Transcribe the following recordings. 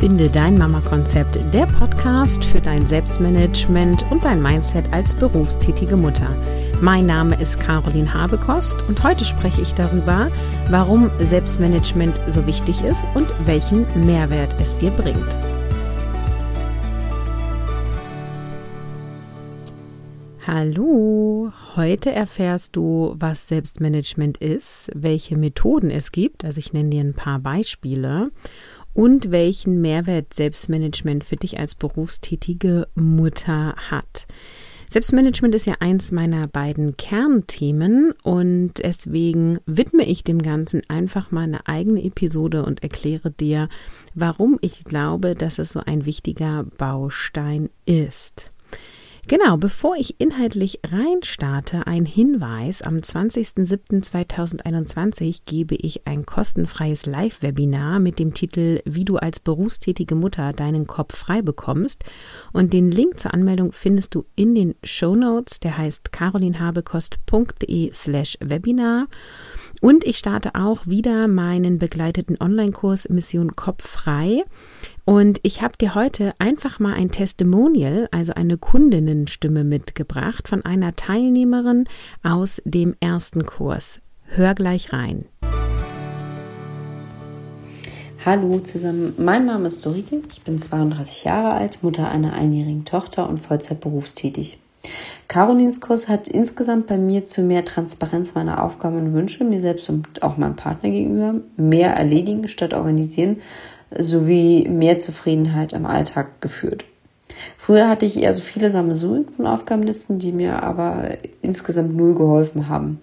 Finde dein Mama-Konzept, der Podcast für dein Selbstmanagement und dein Mindset als berufstätige Mutter. Mein Name ist Caroline Habekost und heute spreche ich darüber, warum Selbstmanagement so wichtig ist und welchen Mehrwert es dir bringt. Hallo, heute erfährst du, was Selbstmanagement ist, welche Methoden es gibt, also ich nenne dir ein paar Beispiele und welchen Mehrwert Selbstmanagement für dich als berufstätige Mutter hat. Selbstmanagement ist ja eins meiner beiden Kernthemen und deswegen widme ich dem Ganzen einfach mal eine eigene Episode und erkläre dir, warum ich glaube, dass es so ein wichtiger Baustein ist. Genau, bevor ich inhaltlich reinstarte, ein Hinweis. Am 20.07.2021 gebe ich ein kostenfreies Live-Webinar mit dem Titel Wie du als berufstätige Mutter deinen Kopf frei bekommst. Und den Link zur Anmeldung findest du in den Show Notes. Der heißt carolinhabekost.de slash Webinar. Und ich starte auch wieder meinen begleiteten Online-Kurs Mission Kopf frei. Und ich habe dir heute einfach mal ein Testimonial, also eine Kundinnenstimme mitgebracht von einer Teilnehmerin aus dem ersten Kurs. Hör gleich rein. Hallo zusammen, mein Name ist Dorike, ich bin 32 Jahre alt, Mutter einer einjährigen Tochter und Vollzeit berufstätig. Carolins Kurs hat insgesamt bei mir zu mehr Transparenz meiner Aufgaben und Wünsche, mir selbst und auch meinem Partner gegenüber, mehr erledigen statt organisieren sowie mehr Zufriedenheit im Alltag geführt. Früher hatte ich eher so viele Sammelsurien von Aufgabenlisten, die mir aber insgesamt null geholfen haben.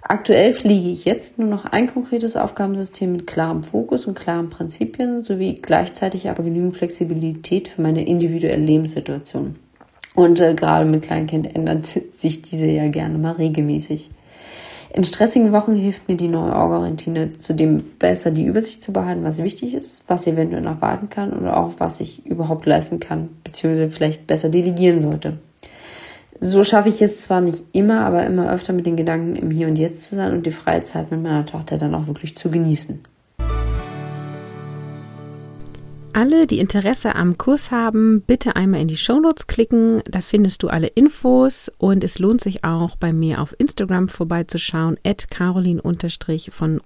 Aktuell fliege ich jetzt nur noch ein konkretes Aufgabensystem mit klarem Fokus und klaren Prinzipien sowie gleichzeitig aber genügend Flexibilität für meine individuelle Lebenssituation. Und äh, gerade mit Kleinkind ändert sich diese ja gerne mal regelmäßig. In stressigen Wochen hilft mir die neue Orga-Routine zudem besser die Übersicht zu behalten, was wichtig ist, was eventuell noch warten kann oder auch was ich überhaupt leisten kann, beziehungsweise vielleicht besser delegieren sollte. So schaffe ich es zwar nicht immer, aber immer öfter mit den Gedanken im Hier und Jetzt zu sein und die freie Zeit mit meiner Tochter dann auch wirklich zu genießen. Alle, die Interesse am Kurs haben, bitte einmal in die Shownotes klicken. Da findest du alle Infos und es lohnt sich auch bei mir auf Instagram vorbeizuschauen, at carolin von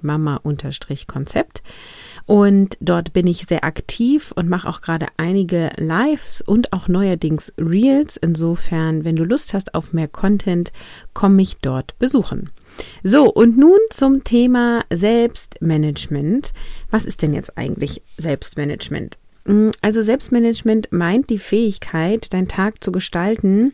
mama Konzept. Und dort bin ich sehr aktiv und mache auch gerade einige Lives und auch neuerdings Reels. Insofern, wenn du Lust hast auf mehr Content, komm mich dort besuchen. So, und nun zum Thema Selbstmanagement. Was ist denn jetzt eigentlich Selbstmanagement? Mm, also Selbstmanagement meint die Fähigkeit, deinen Tag zu gestalten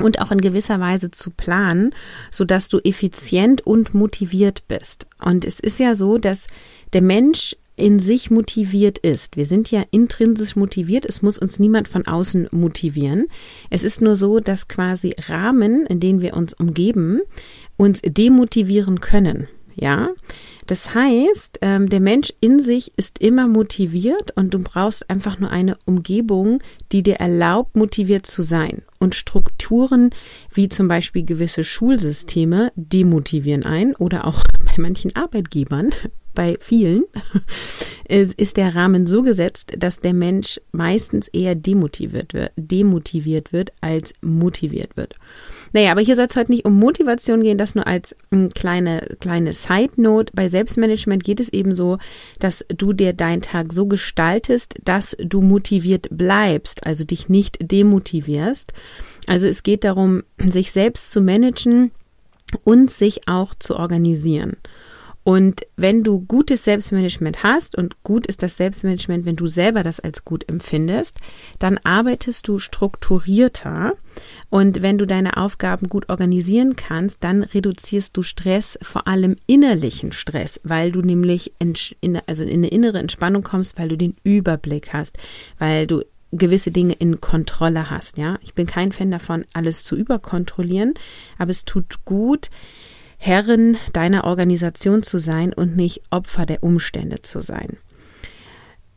und auch in gewisser Weise zu planen, sodass du effizient und motiviert bist. Und es ist ja so, dass der Mensch in sich motiviert ist. Wir sind ja intrinsisch motiviert. Es muss uns niemand von außen motivieren. Es ist nur so, dass quasi Rahmen, in denen wir uns umgeben, uns demotivieren können. Ja, das heißt, ähm, der Mensch in sich ist immer motiviert und du brauchst einfach nur eine Umgebung, die dir erlaubt, motiviert zu sein. Und Strukturen wie zum Beispiel gewisse Schulsysteme demotivieren ein oder auch bei manchen Arbeitgebern bei vielen ist der Rahmen so gesetzt, dass der Mensch meistens eher demotiviert wird, demotiviert wird als motiviert wird. Naja, aber hier soll es heute nicht um Motivation gehen, das nur als eine kleine, kleine Side Note. Bei Selbstmanagement geht es eben so, dass du dir deinen Tag so gestaltest, dass du motiviert bleibst, also dich nicht demotivierst. Also es geht darum, sich selbst zu managen und sich auch zu organisieren. Und wenn du gutes Selbstmanagement hast und gut ist das Selbstmanagement, wenn du selber das als gut empfindest, dann arbeitest du strukturierter. Und wenn du deine Aufgaben gut organisieren kannst, dann reduzierst du Stress, vor allem innerlichen Stress, weil du nämlich in, also in eine innere Entspannung kommst, weil du den Überblick hast, weil du gewisse Dinge in Kontrolle hast, ja. Ich bin kein Fan davon, alles zu überkontrollieren, aber es tut gut, Herrin deiner Organisation zu sein und nicht Opfer der Umstände zu sein.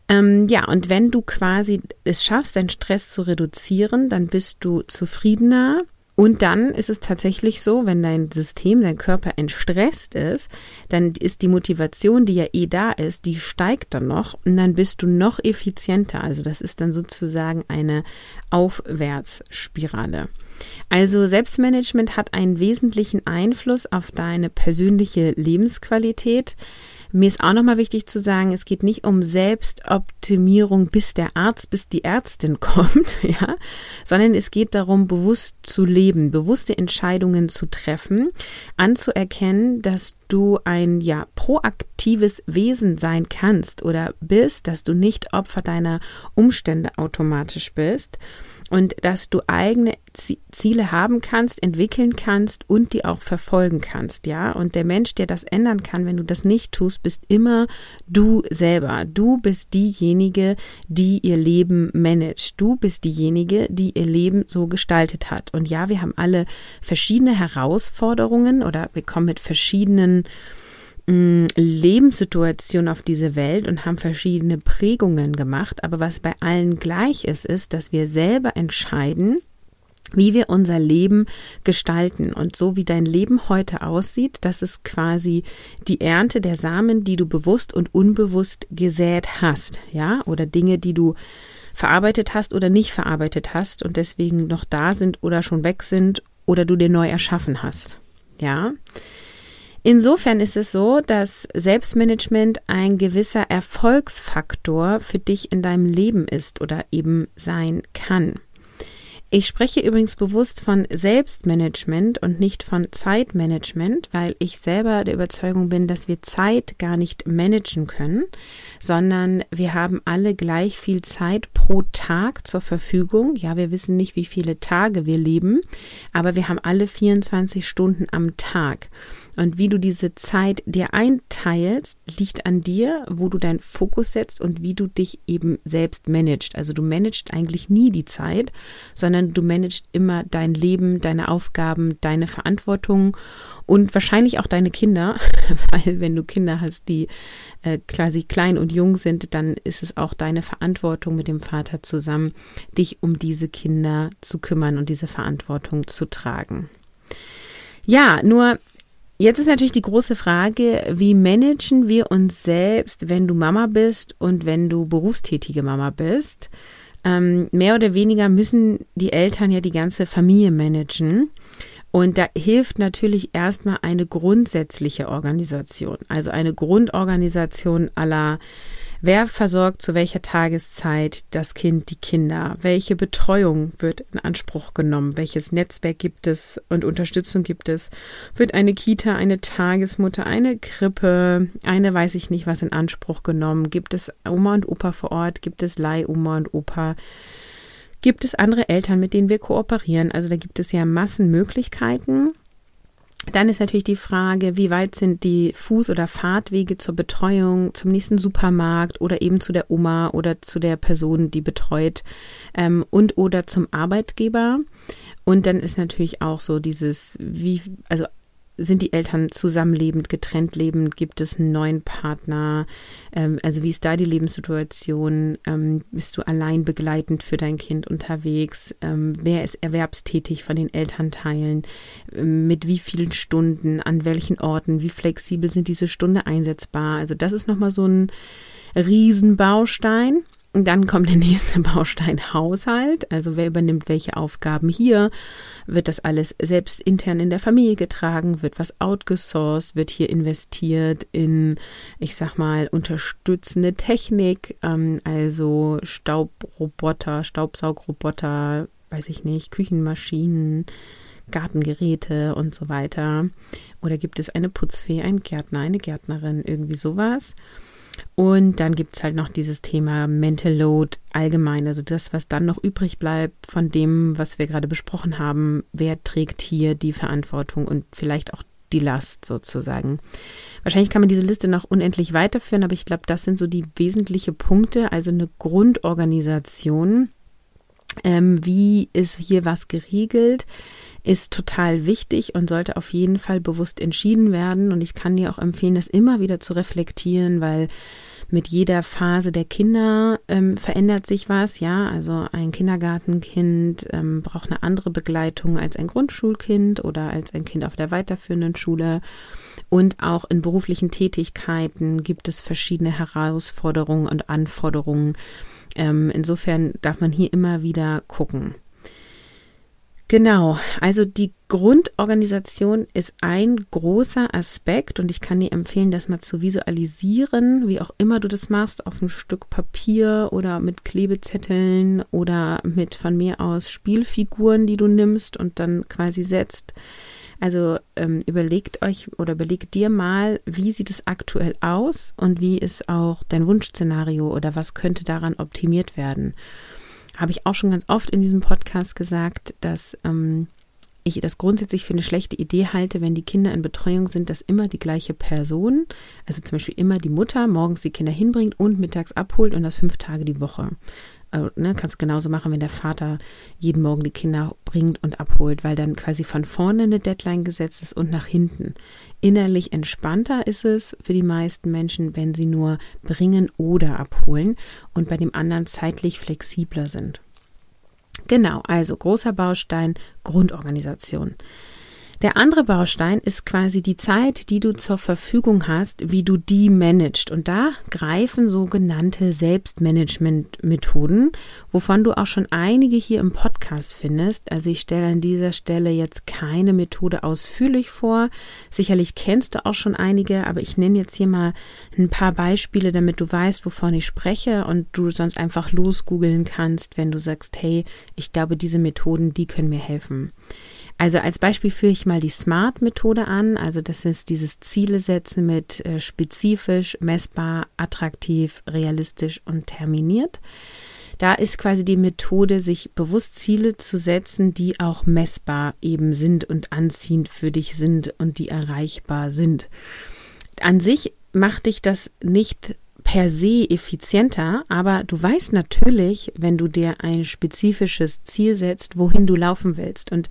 Ähm, ja, und wenn du quasi es schaffst, deinen Stress zu reduzieren, dann bist du zufriedener Und dann ist es tatsächlich so, wenn dein System, dein Körper entstresst ist, dann ist die Motivation, die ja eh da ist, die steigt dann noch und dann bist du noch effizienter. Also das ist dann sozusagen eine Aufwärtsspirale. Also Selbstmanagement hat einen wesentlichen Einfluss auf deine persönliche Lebensqualität. Mir ist auch nochmal wichtig zu sagen, es geht nicht um Selbstoptimierung, bis der Arzt, bis die Ärztin kommt, ja, sondern es geht darum, bewusst zu leben, bewusste Entscheidungen zu treffen, anzuerkennen, dass du ein ja proaktives Wesen sein kannst oder bist, dass du nicht Opfer deiner Umstände automatisch bist und dass du eigene Ziele haben kannst, entwickeln kannst und die auch verfolgen kannst, ja. Und der Mensch, der das ändern kann, wenn du das nicht tust, bist immer du selber. Du bist diejenige, die ihr Leben managt. Du bist diejenige, die ihr Leben so gestaltet hat. Und ja, wir haben alle verschiedene Herausforderungen oder wir kommen mit verschiedenen Lebenssituation auf diese Welt und haben verschiedene Prägungen gemacht. Aber was bei allen gleich ist, ist, dass wir selber entscheiden, wie wir unser Leben gestalten. Und so wie dein Leben heute aussieht, das ist quasi die Ernte der Samen, die du bewusst und unbewusst gesät hast, ja, oder Dinge, die du verarbeitet hast oder nicht verarbeitet hast und deswegen noch da sind oder schon weg sind oder du dir neu erschaffen hast. Ja. Insofern ist es so, dass Selbstmanagement ein gewisser Erfolgsfaktor für dich in deinem Leben ist oder eben sein kann. Ich spreche übrigens bewusst von Selbstmanagement und nicht von Zeitmanagement, weil ich selber der Überzeugung bin, dass wir Zeit gar nicht managen können, sondern wir haben alle gleich viel Zeit pro Tag zur Verfügung. Ja, wir wissen nicht, wie viele Tage wir leben, aber wir haben alle 24 Stunden am Tag. Und wie du diese Zeit dir einteilst, liegt an dir, wo du deinen Fokus setzt und wie du dich eben selbst managst. Also du managst eigentlich nie die Zeit, sondern du managst immer dein Leben, deine Aufgaben, deine Verantwortung und wahrscheinlich auch deine Kinder, weil wenn du Kinder hast, die äh, quasi klein und jung sind, dann ist es auch deine Verantwortung mit dem Vater zusammen, dich um diese Kinder zu kümmern und diese Verantwortung zu tragen. Ja, nur Jetzt ist natürlich die große Frage, wie managen wir uns selbst, wenn du Mama bist und wenn du berufstätige Mama bist? Ähm, mehr oder weniger müssen die Eltern ja die ganze Familie managen. Und da hilft natürlich erstmal eine grundsätzliche Organisation, also eine Grundorganisation aller Wer versorgt zu welcher Tageszeit das Kind, die Kinder? Welche Betreuung wird in Anspruch genommen? Welches Netzwerk gibt es und Unterstützung gibt es? Wird eine Kita, eine Tagesmutter, eine Krippe, eine weiß ich nicht was in Anspruch genommen? Gibt es Oma und Opa vor Ort? Gibt es Leihoma und Opa? Gibt es andere Eltern, mit denen wir kooperieren? Also da gibt es ja Massenmöglichkeiten. Dann ist natürlich die Frage, wie weit sind die Fuß- oder Fahrtwege zur Betreuung, zum nächsten Supermarkt oder eben zu der Oma oder zu der Person, die betreut ähm, und oder zum Arbeitgeber. Und dann ist natürlich auch so dieses, wie, also sind die Eltern zusammenlebend, getrennt lebend? Gibt es einen neuen Partner? Ähm, also wie ist da die Lebenssituation? Ähm, bist du allein begleitend für dein Kind unterwegs? Ähm, wer ist erwerbstätig von den Elternteilen? Ähm, mit wie vielen Stunden? An welchen Orten? Wie flexibel sind diese Stunden einsetzbar? Also das ist nochmal so ein Riesenbaustein. Dann kommt der nächste Baustein Haushalt. Also wer übernimmt welche Aufgaben hier? Wird das alles selbst intern in der Familie getragen? Wird was outgesourced? Wird hier investiert in, ich sag mal, unterstützende Technik? Ähm, also Staubroboter, Staubsaugroboter, weiß ich nicht, Küchenmaschinen, Gartengeräte und so weiter. Oder gibt es eine Putzfee, einen Gärtner, eine Gärtnerin, irgendwie sowas? Und dann gibt es halt noch dieses Thema Mental Load allgemein, also das, was dann noch übrig bleibt von dem, was wir gerade besprochen haben. Wer trägt hier die Verantwortung und vielleicht auch die Last sozusagen. Wahrscheinlich kann man diese Liste noch unendlich weiterführen, aber ich glaube, das sind so die wesentlichen Punkte, also eine Grundorganisation. Ähm, wie ist hier was geregelt? ist total wichtig und sollte auf jeden Fall bewusst entschieden werden. Und ich kann dir auch empfehlen, das immer wieder zu reflektieren, weil mit jeder Phase der Kinder ähm, verändert sich was, ja. Also ein Kindergartenkind ähm, braucht eine andere Begleitung als ein Grundschulkind oder als ein Kind auf der weiterführenden Schule. Und auch in beruflichen Tätigkeiten gibt es verschiedene Herausforderungen und Anforderungen. Ähm, insofern darf man hier immer wieder gucken. Genau, also die Grundorganisation ist ein großer Aspekt und ich kann dir empfehlen, das mal zu visualisieren, wie auch immer du das machst, auf ein Stück Papier oder mit Klebezetteln oder mit von mir aus Spielfiguren, die du nimmst und dann quasi setzt. Also ähm, überlegt euch oder überlegt dir mal, wie sieht es aktuell aus und wie ist auch dein Wunschszenario oder was könnte daran optimiert werden habe ich auch schon ganz oft in diesem Podcast gesagt, dass ähm, ich das grundsätzlich für eine schlechte Idee halte, wenn die Kinder in Betreuung sind, dass immer die gleiche Person, also zum Beispiel immer die Mutter, morgens die Kinder hinbringt und mittags abholt und das fünf Tage die Woche. Also, ne, kannst genauso machen, wenn der Vater jeden Morgen die Kinder bringt und abholt, weil dann quasi von vorne eine Deadline gesetzt ist und nach hinten. Innerlich entspannter ist es für die meisten Menschen, wenn sie nur bringen oder abholen und bei dem anderen zeitlich flexibler sind. Genau, also großer Baustein Grundorganisation. Der andere Baustein ist quasi die Zeit, die du zur Verfügung hast, wie du die managst. Und da greifen sogenannte Selbstmanagement-Methoden, wovon du auch schon einige hier im Podcast findest. Also ich stelle an dieser Stelle jetzt keine Methode ausführlich vor. Sicherlich kennst du auch schon einige, aber ich nenne jetzt hier mal ein paar Beispiele, damit du weißt, wovon ich spreche und du sonst einfach losgoogeln kannst, wenn du sagst, hey, ich glaube, diese Methoden, die können mir helfen. Also als Beispiel führe ich mal die SMART-Methode an. Also das ist dieses Ziele setzen mit äh, spezifisch, messbar, attraktiv, realistisch und terminiert. Da ist quasi die Methode, sich bewusst Ziele zu setzen, die auch messbar eben sind und anziehend für dich sind und die erreichbar sind. An sich macht dich das nicht per se effizienter, aber du weißt natürlich, wenn du dir ein spezifisches Ziel setzt, wohin du laufen willst. Und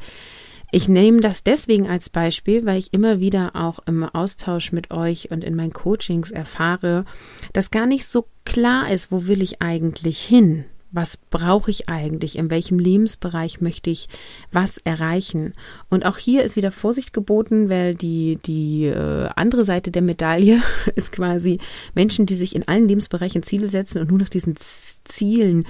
ich nehme das deswegen als Beispiel, weil ich immer wieder auch im Austausch mit euch und in meinen Coachings erfahre, dass gar nicht so klar ist, wo will ich eigentlich hin? Was brauche ich eigentlich? In welchem Lebensbereich möchte ich was erreichen? Und auch hier ist wieder Vorsicht geboten, weil die, die äh, andere Seite der Medaille ist quasi Menschen, die sich in allen Lebensbereichen Ziele setzen und nur nach diesen Zielen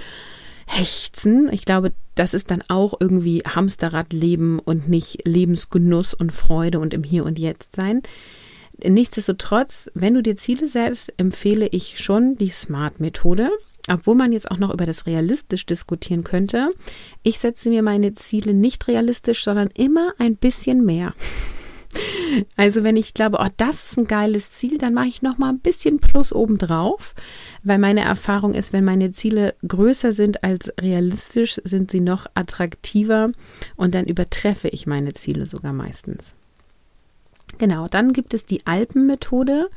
hechzen. Ich glaube, das ist dann auch irgendwie Hamsterradleben und nicht Lebensgenuss und Freude und im Hier und Jetzt sein. Nichtsdestotrotz, wenn du dir Ziele setzt, empfehle ich schon die Smart-Methode. Obwohl man jetzt auch noch über das realistisch diskutieren könnte. Ich setze mir meine Ziele nicht realistisch, sondern immer ein bisschen mehr. Also wenn ich glaube, oh, das ist ein geiles Ziel, dann mache ich noch mal ein bisschen Plus obendrauf, weil meine Erfahrung ist, wenn meine Ziele größer sind als realistisch, sind sie noch attraktiver und dann übertreffe ich meine Ziele sogar meistens. Genau, dann gibt es die Alpenmethode.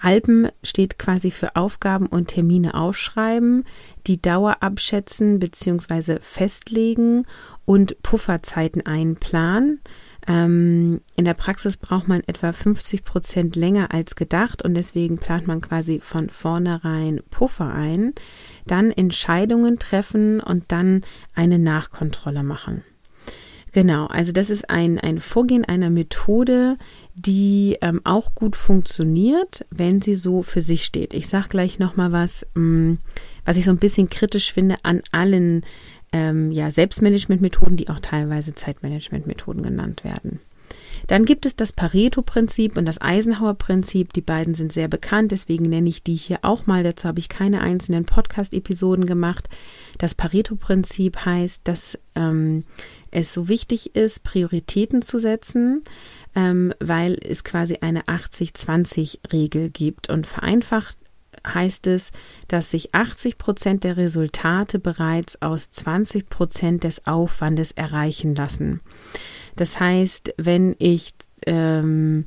Alpen steht quasi für Aufgaben und Termine aufschreiben, die Dauer abschätzen bzw. festlegen und Pufferzeiten einplanen. Ähm, in der Praxis braucht man etwa 50 Prozent länger als gedacht und deswegen plant man quasi von vornherein Puffer ein, dann Entscheidungen treffen und dann eine Nachkontrolle machen. Genau, also das ist ein, ein Vorgehen einer Methode, die ähm, auch gut funktioniert, wenn sie so für sich steht. Ich sage gleich nochmal was, mh, mm, was ich so ein bisschen kritisch finde an allen ähm, ja, Selbstmanagement-Methoden, die auch teilweise Zeitmanagement-Methoden genannt werden. Dann gibt es das Pareto-Prinzip und das Eisenhower-Prinzip. Die beiden sind sehr bekannt, deswegen nenne ich die hier auch mal. Dazu habe ich keine einzelnen Podcast-Episoden gemacht. Das Pareto-Prinzip heißt, dass ähm, es so wichtig ist, Prioritäten zu setzen, ähm, weil es quasi eine 80-20-Regel gibt. Und vereinfacht heißt es, dass sich 80 Prozent der Resultate bereits aus 20 Prozent des Aufwandes erreichen lassen. Das heißt, wenn ich ähm,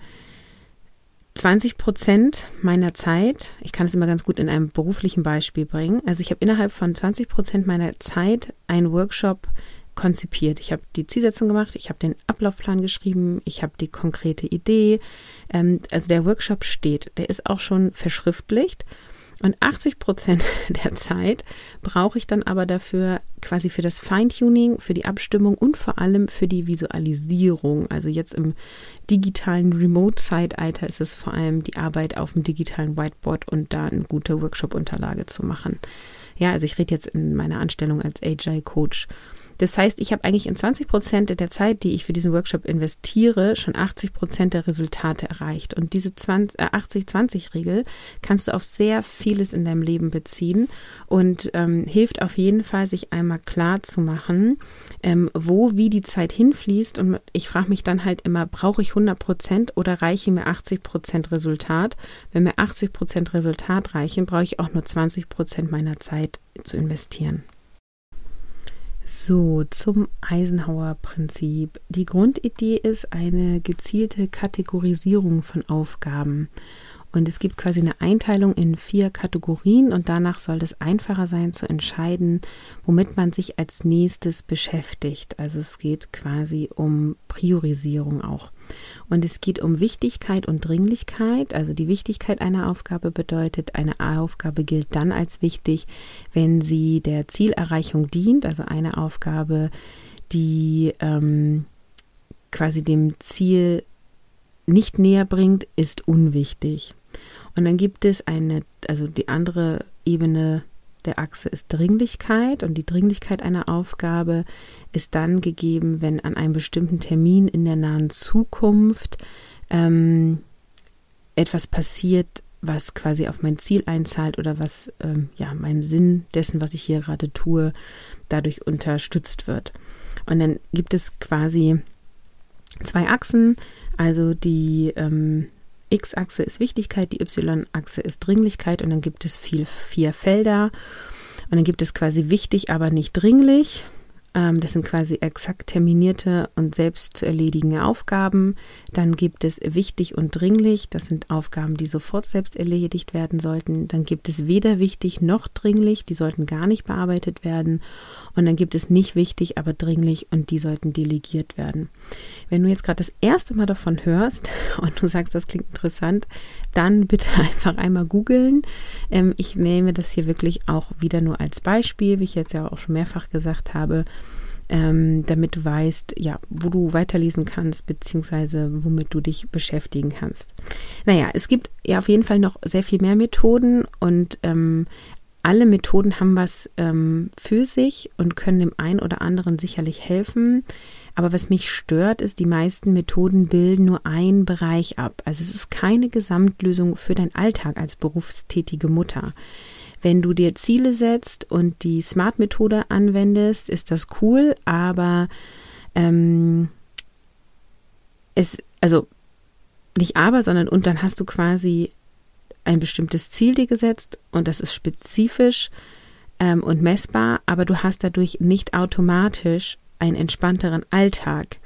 20 Prozent meiner Zeit, ich kann es immer ganz gut in einem beruflichen Beispiel bringen, also ich habe innerhalb von 20 Prozent meiner Zeit einen Workshop konzipiert. Ich habe die Zielsetzung gemacht, ich habe den Ablaufplan geschrieben, ich habe die konkrete Idee. Ähm, also der Workshop steht, der ist auch schon verschriftlicht. Und 80 Prozent der Zeit brauche ich dann aber dafür quasi für das Feintuning, für die Abstimmung und vor allem für die Visualisierung. Also jetzt im digitalen Remote-Zeitalter ist es vor allem die Arbeit auf dem digitalen Whiteboard und da eine gute Workshop-Unterlage zu machen. Ja, also ich rede jetzt in meiner Anstellung als Agile-Coach. Das heißt, ich habe eigentlich in 20 Prozent der Zeit, die ich für diesen Workshop investiere, schon 80 Prozent der Resultate erreicht. Und diese 80-20-Regel äh, kannst du auf sehr vieles in deinem Leben beziehen und ähm, hilft auf jeden Fall, sich einmal klar zu machen, ähm, wo, wie die Zeit hinfließt. Und ich frage mich dann halt immer, brauche ich 100 Prozent oder reiche mir 80 Prozent Resultat? Wenn mir 80 Prozent Resultat reichen, brauche ich auch nur 20 Prozent meiner Zeit zu investieren. So, zum Eisenhower-Prinzip. Die Grundidee ist eine gezielte Kategorisierung von Aufgaben. Und es gibt quasi eine Einteilung in vier Kategorien und danach soll es einfacher sein zu entscheiden, womit man sich als nächstes beschäftigt. Also es geht quasi um Priorisierung auch. Und es geht um Wichtigkeit und Dringlichkeit. Also die Wichtigkeit einer Aufgabe bedeutet, eine Aufgabe gilt dann als wichtig, wenn sie der Zielerreichung dient. Also eine Aufgabe, die ähm, quasi dem Ziel nicht näher bringt, ist unwichtig. Und dann gibt es eine, also die andere Ebene der Achse ist Dringlichkeit und die Dringlichkeit einer Aufgabe ist dann gegeben, wenn an einem bestimmten Termin in der nahen Zukunft ähm, etwas passiert, was quasi auf mein Ziel einzahlt oder was ähm, ja meinem Sinn dessen, was ich hier gerade tue, dadurch unterstützt wird. Und dann gibt es quasi zwei Achsen, also die ähm, X-Achse ist Wichtigkeit, die Y-Achse ist Dringlichkeit und dann gibt es viel, vier Felder. Und dann gibt es quasi wichtig, aber nicht dringlich. Ähm, das sind quasi exakt terminierte und selbst zu erledigende Aufgaben. Dann gibt es wichtig und dringlich. Das sind Aufgaben, die sofort selbst erledigt werden sollten. Dann gibt es weder wichtig noch dringlich. Die sollten gar nicht bearbeitet werden. Und dann gibt es nicht wichtig, aber dringlich und die sollten delegiert werden. Wenn du jetzt gerade das erste Mal davon hörst und du sagst, das klingt interessant, dann bitte einfach einmal googeln. Ähm, ich nehme das hier wirklich auch wieder nur als Beispiel, wie ich jetzt ja auch schon mehrfach gesagt habe ähm, damit du weißt, ja, wo du weiterlesen kannst, beziehungsweise womit du dich beschäftigen kannst. Naja, es gibt ja auf jeden Fall noch sehr viel mehr Methoden und ähm, alle Methoden haben was ähm, für sich und können dem einen oder anderen sicherlich helfen. Aber was mich stört, ist, die meisten Methoden bilden nur einen Bereich ab. Also es ist keine Gesamtlösung für deinen Alltag als berufstätige Mutter. Wenn du dir Ziele setzt und die Smart-Methode anwendest, ist das cool, aber ähm, es, also nicht aber, sondern und dann hast du quasi ein bestimmtes Ziel dir gesetzt und das ist spezifisch ähm, und messbar, aber du hast dadurch nicht automatisch einen entspannteren Alltag.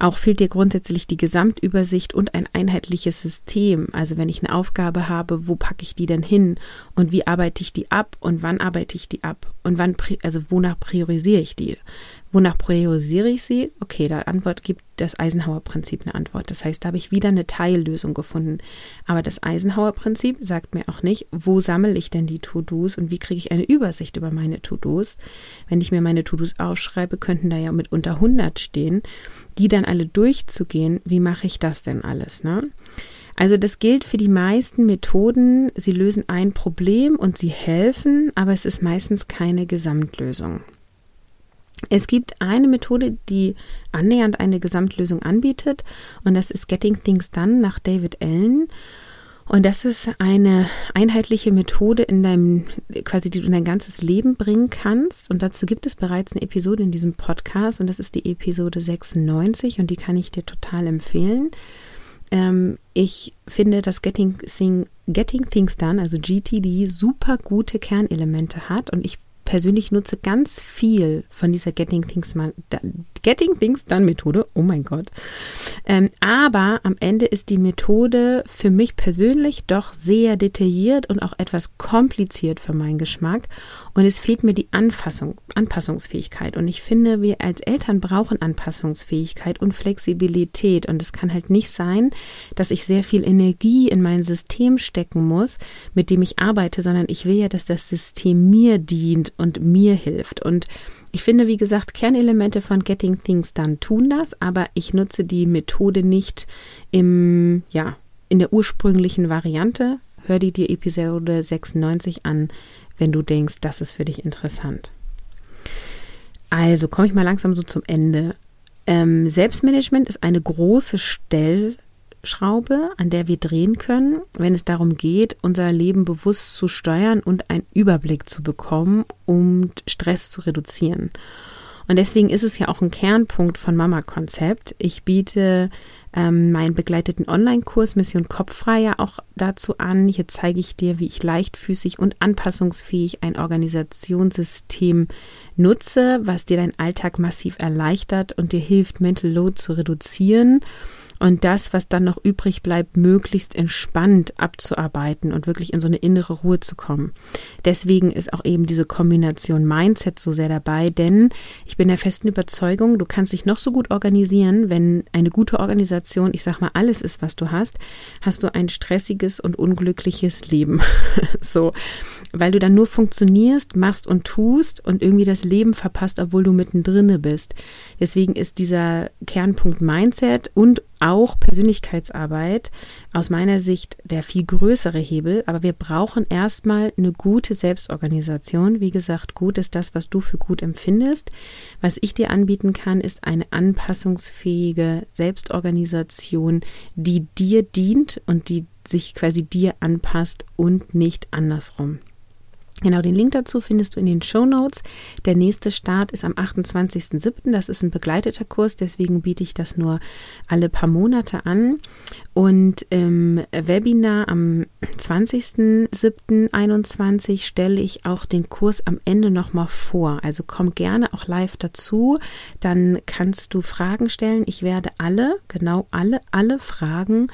Auch fehlt dir grundsätzlich die Gesamtübersicht und ein einheitliches System. Also wenn ich eine Aufgabe habe, wo packe ich die denn hin und wie arbeite ich die ab und wann arbeite ich die ab und wann, also wonach priorisiere ich die? Wonach priorisiere ich sie? Okay, da Antwort gibt das Eisenhower-Prinzip eine Antwort. Das heißt, da habe ich wieder eine Teillösung gefunden. Aber das Eisenhower-Prinzip sagt mir auch nicht, wo sammle ich denn die To-Dos und wie kriege ich eine Übersicht über meine To-Dos. Wenn ich mir meine To-Dos aufschreibe, könnten da ja mit unter 100 stehen, die dann alle durchzugehen. Wie mache ich das denn alles? Ne? Also das gilt für die meisten Methoden. Sie lösen ein Problem und sie helfen, aber es ist meistens keine Gesamtlösung. Es gibt eine Methode, die annähernd eine Gesamtlösung anbietet und das ist Getting Things Done nach David Allen. Und das ist eine einheitliche Methode in deinem, quasi, die du in dein ganzes Leben bringen kannst. Und dazu gibt es bereits eine Episode in diesem Podcast und das ist die Episode 96 und die kann ich dir total empfehlen. Ähm, ich finde, dass Getting, Thing, Getting Things Done, also GTD, super gute Kernelemente hat und ich persönlich nutze ganz viel von dieser Getting Things, Getting Things Done Methode. Oh mein Gott. Ähm, aber am Ende ist die Methode für mich persönlich doch sehr detailliert und auch etwas kompliziert für meinen Geschmack. Und es fehlt mir die Anpassung, Anpassungsfähigkeit. Und ich finde, wir als Eltern brauchen Anpassungsfähigkeit und Flexibilität. Und es kann halt nicht sein, dass ich sehr viel Energie in mein System stecken muss, mit dem ich arbeite, sondern ich will ja, dass das System mir dient und mir hilft. Und ich finde, wie gesagt, Kernelemente von Getting Things Done tun das, aber ich nutze die Methode nicht im, ja, in der ursprünglichen Variante. Hör dir die Episode 96 an, wenn du denkst, das ist für dich interessant. Also komme ich mal langsam so zum Ende. Ähm, Selbstmanagement ist eine große Stellschraube, an der wir drehen können, wenn es darum geht, unser Leben bewusst zu steuern und einen Überblick zu bekommen, um Stress zu reduzieren. Und deswegen ist es ja auch ein Kernpunkt von Mama-Konzept. Ich biete ähm, meinen begleiteten Online-Kurs Mission Kopffrei ja auch dazu an. Hier zeige ich dir, wie ich leichtfüßig und anpassungsfähig ein Organisationssystem nutze, was dir deinen Alltag massiv erleichtert und dir hilft, Mental Load zu reduzieren und das, was dann noch übrig bleibt, möglichst entspannt abzuarbeiten und wirklich in so eine innere Ruhe zu kommen. Deswegen ist auch eben diese Kombination Mindset so sehr dabei, denn ich bin der festen Überzeugung, du kannst dich noch so gut organisieren, wenn eine gute Organisation, ich sag mal, alles ist, was du hast, hast du ein stressiges und unglückliches Leben. so, weil du dann nur funktionierst, machst und tust und irgendwie das Leben verpasst, obwohl du mittendrin bist. Deswegen ist dieser Kernpunkt Mindset und auch Persönlichkeitsarbeit aus meiner Sicht der viel größere Hebel, aber wir brauchen erstmal eine gute Selbstorganisation. Wie gesagt, gut ist das, was du für gut empfindest. Was ich dir anbieten kann, ist eine anpassungsfähige Selbstorganisation, die dir dient und die sich quasi dir anpasst und nicht andersrum. Genau, den Link dazu findest du in den Show Notes. Der nächste Start ist am 28.07. Das ist ein begleiteter Kurs, deswegen biete ich das nur alle paar Monate an. Und im Webinar am 20.07.21 stelle ich auch den Kurs am Ende nochmal vor. Also komm gerne auch live dazu. Dann kannst du Fragen stellen. Ich werde alle, genau alle, alle Fragen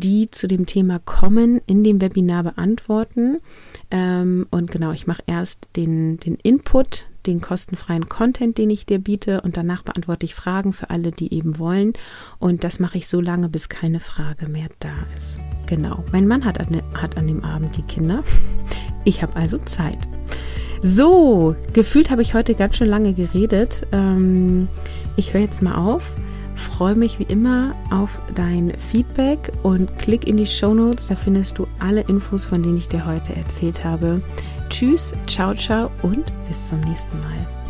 die zu dem Thema kommen, in dem Webinar beantworten. Ähm, und genau, ich mache erst den, den Input, den kostenfreien Content, den ich dir biete und danach beantworte ich Fragen für alle, die eben wollen. Und das mache ich so lange, bis keine Frage mehr da ist. Genau, mein Mann hat an, hat an dem Abend die Kinder. Ich habe also Zeit. So, gefühlt habe ich heute ganz schön lange geredet. Ähm, ich höre jetzt mal auf freue mich wie immer auf dein Feedback und klick in die Show Notes, da findest du alle Infos, von denen ich dir heute erzählt habe. Tschüss, ciao, ciao und bis zum nächsten Mal.